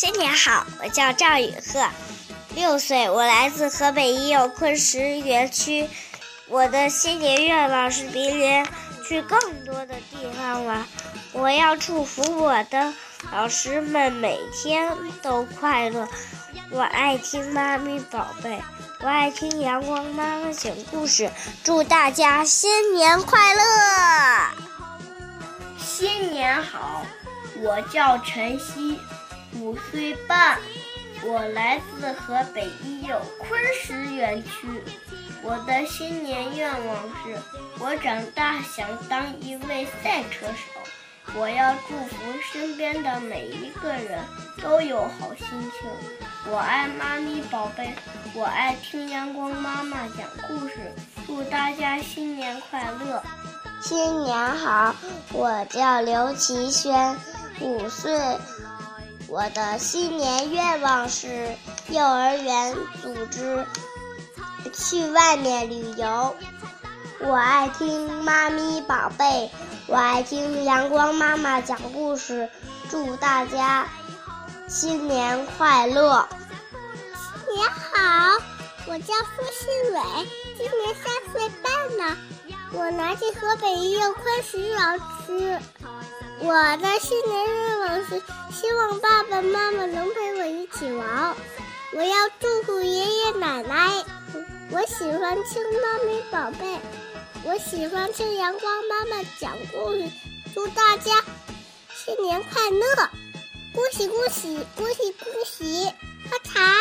新年好，我叫赵雨鹤，六岁，我来自河北已有昆石园区。我的新年愿望是明年去更多的地方玩。我要祝福我的老师们每天都快乐。我爱听妈咪宝贝，我爱听阳光妈妈讲故事。祝大家新年快乐！新年好，我叫晨曦。五岁半，我来自河北宜有昆石园区。我的新年愿望是，我长大想当一位赛车手。我要祝福身边的每一个人都有好心情。我爱妈咪宝贝，我爱听阳光妈妈讲故事。祝大家新年快乐！新年好，我叫刘奇轩，五岁。我的新年愿望是幼儿园组织去外面旅游。我爱听妈咪宝贝，我爱听阳光妈妈讲故事。祝大家新年快乐！新年好，我叫付新伟，今年三岁半了。我来自河北宜有昆石园区。我的新年愿望是希望爸爸妈妈能陪我一起玩。我要祝福爷爷奶奶。我喜欢听妈咪宝贝，我喜欢听阳光妈妈讲故事。祝大家新年快乐！恭喜恭喜恭喜恭喜发财！